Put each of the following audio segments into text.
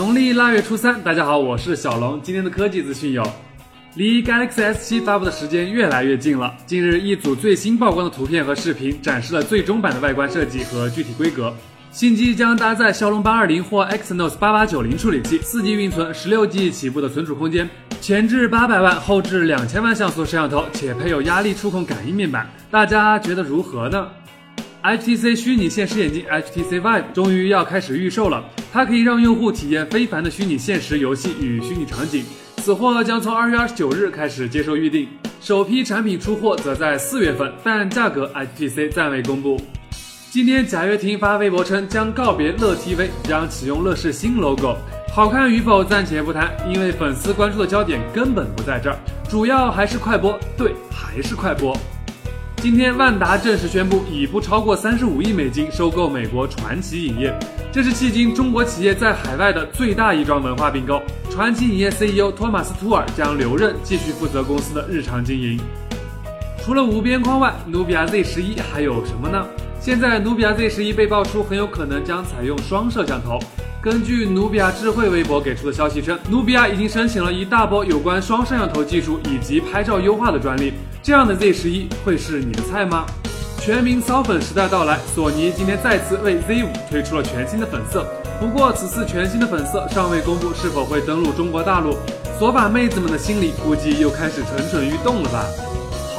农历腊月初三，大家好，我是小龙。今天的科技资讯有：离 Galaxy S7 发布的时间越来越近了。近日，一组最新曝光的图片和视频展示了最终版的外观设计和具体规格。新机将搭载骁龙八二零或 Exynos 八八九零处理器，四 G 运存，十六 G 起步的存储空间，前置八百万，后置两千万像素摄像头，且配有压力触控感应面板。大家觉得如何呢？HTC 虚拟现实眼镜 HTC Vive 终于要开始预售了，它可以让用户体验非凡的虚拟现实游戏与虚拟场景。此货将从二月二十九日开始接受预定，首批产品出货则在四月份，但价格 HTC 暂未公布。今天贾跃亭发微博称将告别乐 TV，将启用乐视新 logo，好看与否暂且不谈，因为粉丝关注的焦点根本不在这儿，主要还是快播，对，还是快播。今天，万达正式宣布以不超过三十五亿美金收购美国传奇影业，这是迄今中国企业在海外的最大一桩文化并购。传奇影业 CEO 托马斯·托尔将留任，继续负责公司的日常经营。除了无边框外，努比亚 Z 十一还有什么呢？现在，努比亚 Z 十一被爆出很有可能将采用双摄像头。根据努比亚智慧微博给出的消息称，努比亚已经申请了一大波有关双摄像头技术以及拍照优化的专利。这样的 Z 十一会是你的菜吗？全民骚粉时代到来，索尼今天再次为 Z 五推出了全新的粉色。不过此次全新的粉色尚未公布是否会登陆中国大陆，索法妹子们的心里估计又开始蠢蠢欲动了吧？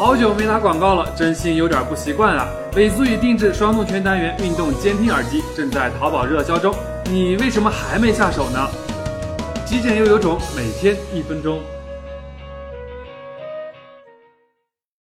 好久没打广告了，真心有点不习惯啊。美足以定制双动圈单元运动监听耳机正在淘宝热销中，你为什么还没下手呢？极简又有种，每天一分钟。